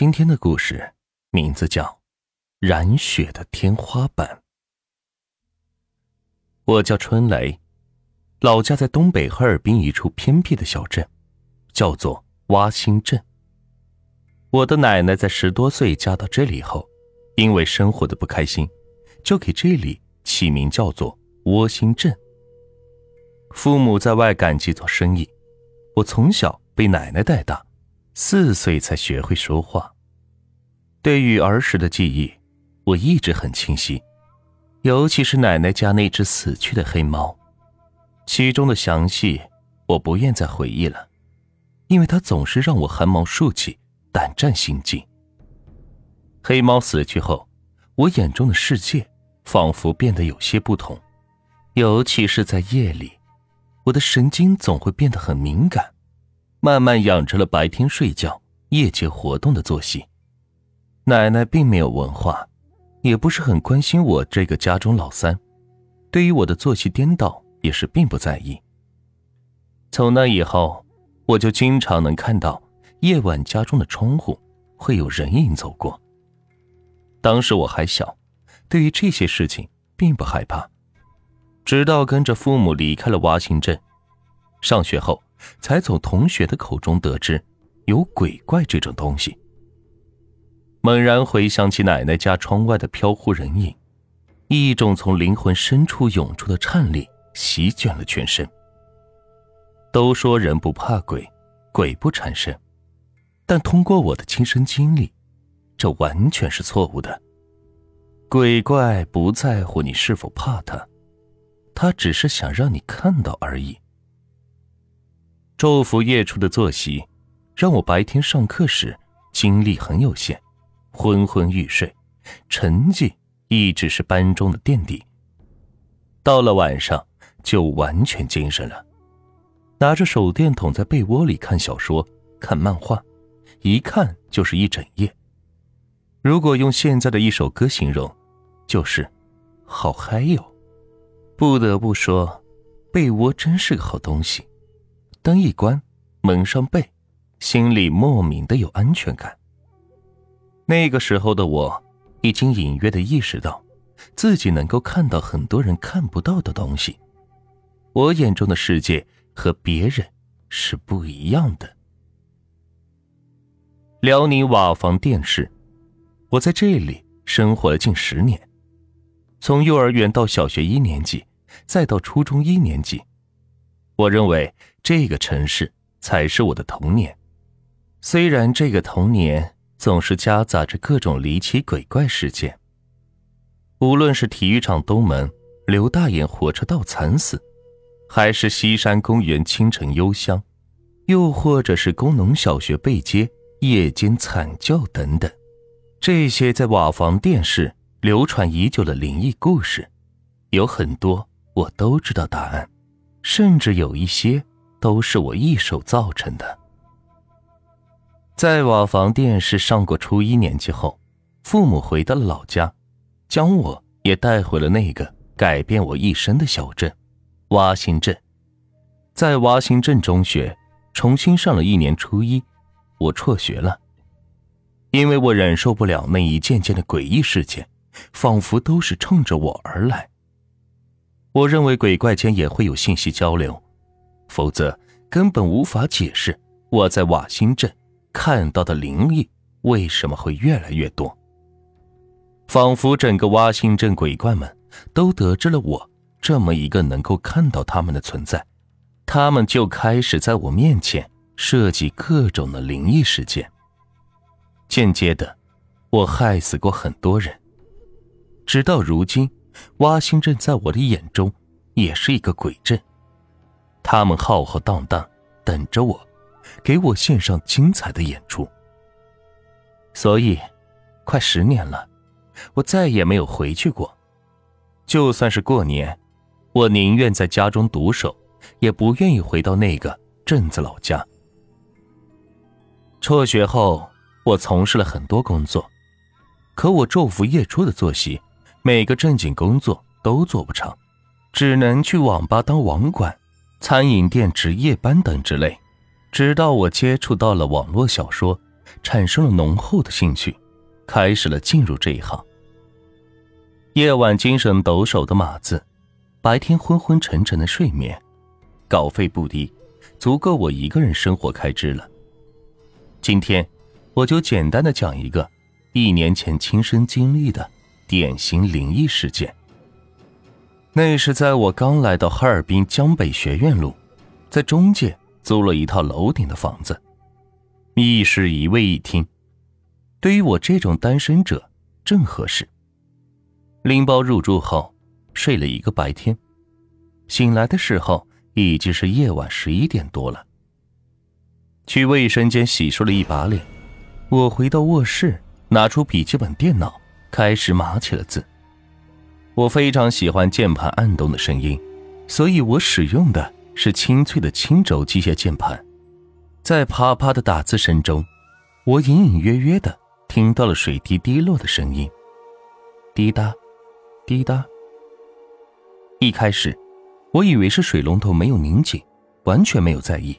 今天的故事名字叫《染血的天花板》。我叫春雷，老家在东北哈尔滨一处偏僻的小镇，叫做洼心镇。我的奶奶在十多岁嫁到这里后，因为生活的不开心，就给这里起名叫做窝心镇。父母在外赶集做生意，我从小被奶奶带大。四岁才学会说话。对于儿时的记忆，我一直很清晰，尤其是奶奶家那只死去的黑猫，其中的详细我不愿再回忆了，因为它总是让我汗毛竖起，胆战心惊。黑猫死去后，我眼中的世界仿佛变得有些不同，尤其是在夜里，我的神经总会变得很敏感。慢慢养成了白天睡觉、夜间活动的作息。奶奶并没有文化，也不是很关心我这个家中老三，对于我的作息颠倒也是并不在意。从那以后，我就经常能看到夜晚家中的窗户会有人影走过。当时我还小，对于这些事情并不害怕，直到跟着父母离开了洼心镇，上学后。才从同学的口中得知，有鬼怪这种东西。猛然回想起奶奶家窗外的飘忽人影，一种从灵魂深处涌出的颤栗席卷了全身。都说人不怕鬼，鬼不缠身，但通过我的亲身经历，这完全是错误的。鬼怪不在乎你是否怕他，他只是想让你看到而已。昼伏夜出的作息，让我白天上课时精力很有限，昏昏欲睡，成绩一直是班中的垫底。到了晚上就完全精神了，拿着手电筒在被窝里看小说、看漫画，一看就是一整夜。如果用现在的一首歌形容，就是“好嗨哟”。不得不说，被窝真是个好东西。灯一关，蒙上被，心里莫名的有安全感。那个时候的我，已经隐约的意识到，自己能够看到很多人看不到的东西。我眼中的世界和别人是不一样的。辽宁瓦房店市，我在这里生活了近十年，从幼儿园到小学一年级，再到初中一年级。我认为这个城市才是我的童年，虽然这个童年总是夹杂着各种离奇鬼怪事件。无论是体育场东门刘大爷火车道惨死，还是西山公园清晨幽香，又或者是工农小学背街夜间惨叫等等，这些在瓦房店市流传已久的灵异故事，有很多我都知道答案。甚至有一些都是我一手造成的。在瓦房店市上过初一年级后，父母回到了老家，将我也带回了那个改变我一生的小镇——洼心镇。在洼心镇中学重新上了一年初一，我辍学了，因为我忍受不了那一件件的诡异事件，仿佛都是冲着我而来。我认为鬼怪间也会有信息交流，否则根本无法解释我在瓦辛镇看到的灵异为什么会越来越多。仿佛整个瓦辛镇鬼怪们都得知了我这么一个能够看到他们的存在，他们就开始在我面前设计各种的灵异事件。间接的，我害死过很多人，直到如今。挖心镇在我的眼中也是一个鬼镇，他们浩浩荡荡等着我，给我献上精彩的演出。所以，快十年了，我再也没有回去过。就算是过年，我宁愿在家中独守，也不愿意回到那个镇子老家。辍学后，我从事了很多工作，可我昼伏夜出的作息。每个正经工作都做不成，只能去网吧当网管、餐饮店值夜班等之类。直到我接触到了网络小说，产生了浓厚的兴趣，开始了进入这一行。夜晚精神抖擞的码字，白天昏昏沉沉的睡眠，稿费不低，足够我一个人生活开支了。今天，我就简单的讲一个一年前亲身经历的典型灵异事件。那是在我刚来到哈尔滨江北学院路，在中介租了一套楼顶的房子，一室一卫一厅，对于我这种单身者正合适。拎包入住后，睡了一个白天，醒来的时候已经是夜晚十一点多了。去卫生间洗漱了一把脸，我回到卧室，拿出笔记本电脑，开始码起了字。我非常喜欢键盘按动的声音，所以我使用的是清脆的青轴机械键盘。在啪啪的打字声中，我隐隐约约的听到了水滴滴落的声音，滴答，滴答。一开始，我以为是水龙头没有拧紧，完全没有在意，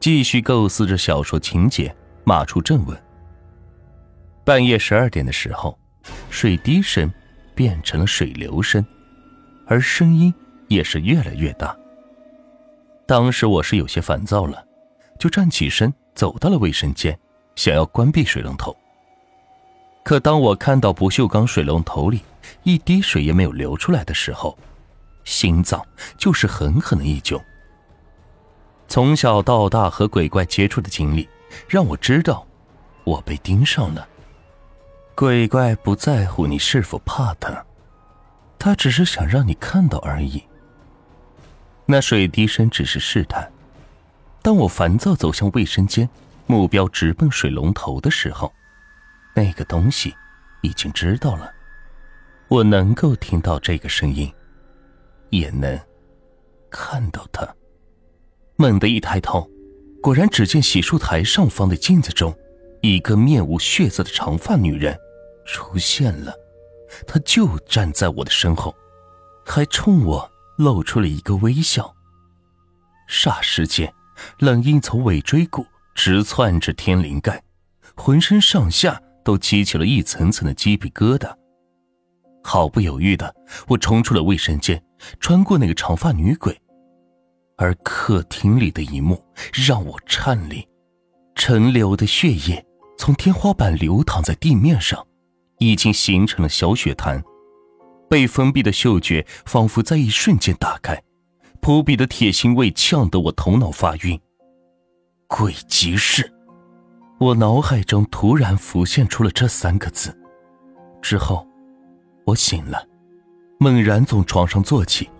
继续构思着小说情节，码出正文。半夜十二点的时候，水滴声。变成了水流声，而声音也是越来越大。当时我是有些烦躁了，就站起身走到了卫生间，想要关闭水龙头。可当我看到不锈钢水龙头里一滴水也没有流出来的时候，心脏就是狠狠的一揪。从小到大和鬼怪接触的经历，让我知道我被盯上了。鬼怪不在乎你是否怕他，他只是想让你看到而已。那水滴声只是试探。当我烦躁走向卫生间，目标直奔水龙头的时候，那个东西已经知道了。我能够听到这个声音，也能看到他。猛地一抬头，果然只见洗漱台上方的镜子中，一个面无血色的长发女人。出现了，他就站在我的身后，还冲我露出了一个微笑。霎时间，冷意从尾椎骨直窜至天灵盖，浑身上下都激起了一层层的鸡皮疙瘩。毫不犹豫的，我冲出了卫生间，穿过那个长发女鬼，而客厅里的一幕让我颤栗：陈流的血液从天花板流淌在地面上。已经形成了小血潭，被封闭的嗅觉仿佛在一瞬间打开，扑鼻的铁腥味呛得我头脑发晕。鬼集市，我脑海中突然浮现出了这三个字。之后，我醒了，猛然从床上坐起，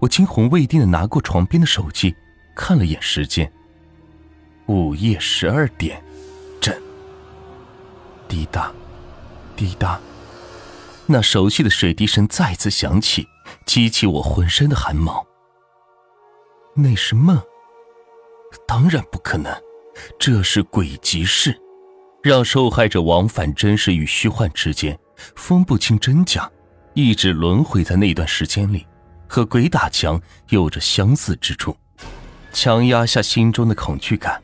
我惊魂未定的拿过床边的手机，看了眼时间，午夜十二点整。滴答。滴答，那熟悉的水滴声再次响起，激起我浑身的汗毛。那是梦？当然不可能，这是鬼集市，让受害者往返真实与虚幻之间，分不清真假，一直轮回在那段时间里，和鬼打墙有着相似之处。强压下心中的恐惧感，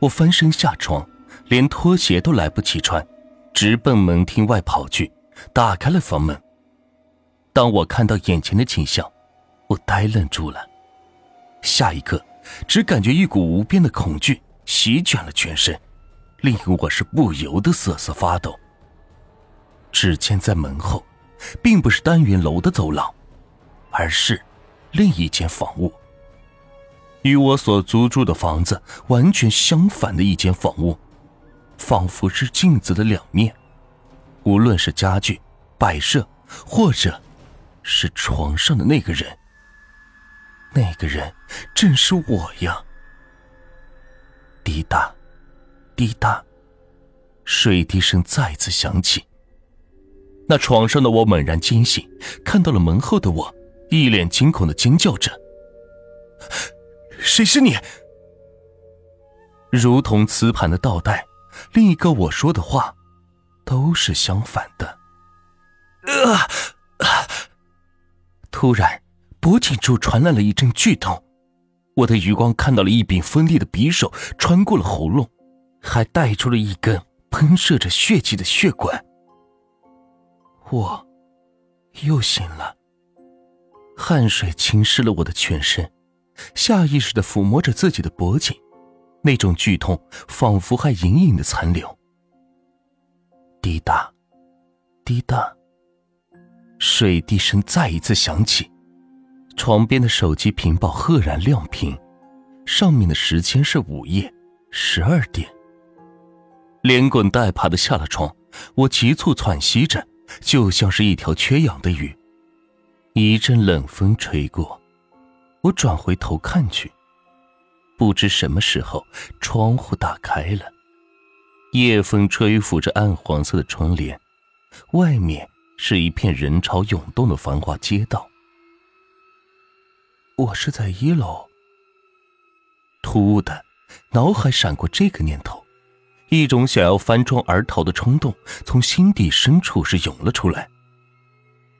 我翻身下床，连拖鞋都来不及穿。直奔门厅外跑去，打开了房门。当我看到眼前的景象，我呆愣住了。下一刻，只感觉一股无边的恐惧席卷了全身，令我是不由得瑟瑟发抖。只见在门后，并不是单元楼的走廊，而是另一间房屋，与我所租住的房子完全相反的一间房屋。仿佛是镜子的两面，无论是家具、摆设，或者是床上的那个人，那个人正是我呀！滴答，滴答，水滴声再次响起。那床上的我猛然惊醒，看到了门后的我，一脸惊恐的尖叫着：“谁是你？”如同磁盘的倒带。另一个我说的话，都是相反的。啊！突然，脖颈处传来了一阵剧痛，我的余光看到了一柄锋利的匕首穿过了喉咙，还带出了一根喷射着血迹的血管。我又醒了，汗水浸湿了我的全身，下意识的抚摸着自己的脖颈，那种剧痛仿佛还隐隐的残留。滴答，滴答，水滴声再一次响起，床边的手机屏保赫然亮屏，上面的时间是午夜十二点。连滚带爬的下了床，我急促喘息着，就像是一条缺氧的鱼。一阵冷风吹过，我转回头看去，不知什么时候窗户打开了，夜风吹拂着暗黄色的窗帘，外面是一片人潮涌动的繁华街道。我是在一楼。突兀的，脑海闪过这个念头。一种想要翻窗而逃的冲动从心底深处是涌了出来，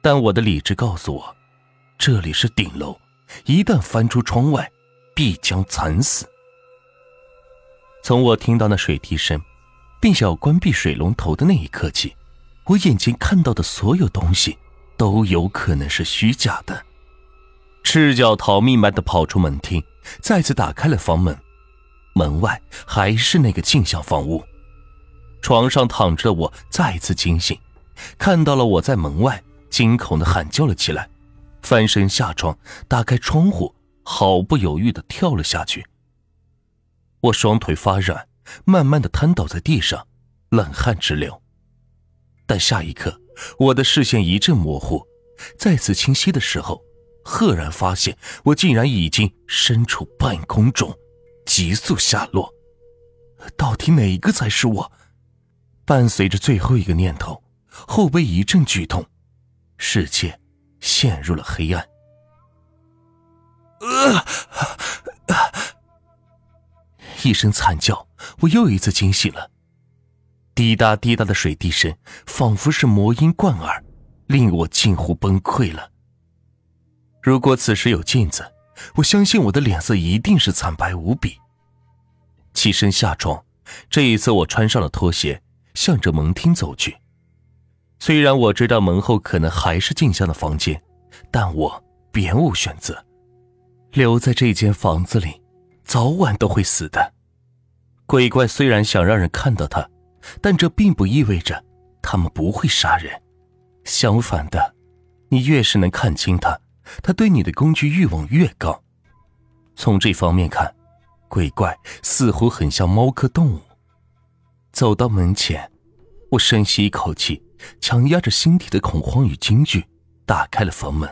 但我的理智告诉我，这里是顶楼，一旦翻出窗外，必将惨死。从我听到那水滴声，并想要关闭水龙头的那一刻起，我眼睛看到的所有东西都有可能是虚假的。赤脚逃命般的跑出门厅，再次打开了房门。门外还是那个镜像房屋，床上躺着的我再次惊醒，看到了我在门外，惊恐的喊叫了起来，翻身下床，打开窗户，毫不犹豫的跳了下去。我双腿发软，慢慢的瘫倒在地上，冷汗直流。但下一刻，我的视线一阵模糊，再次清晰的时候，赫然发现我竟然已经身处半空中。急速下落，到底哪个才是我？伴随着最后一个念头，后背一阵剧痛，世界陷入了黑暗。啊！一声惨叫，我又一次惊醒了。滴答滴答的水滴声，仿佛是魔音贯耳，令我近乎崩溃了。如果此时有镜子，我相信我的脸色一定是惨白无比。起身下床，这一次我穿上了拖鞋，向着门厅走去。虽然我知道门后可能还是静香的房间，但我别无选择。留在这间房子里，早晚都会死的。鬼怪虽然想让人看到他，但这并不意味着他们不会杀人。相反的，你越是能看清他，他对你的攻击欲望越高。从这方面看。鬼怪似乎很像猫科动物。走到门前，我深吸一口气，强压着心底的恐慌与惊惧，打开了房门。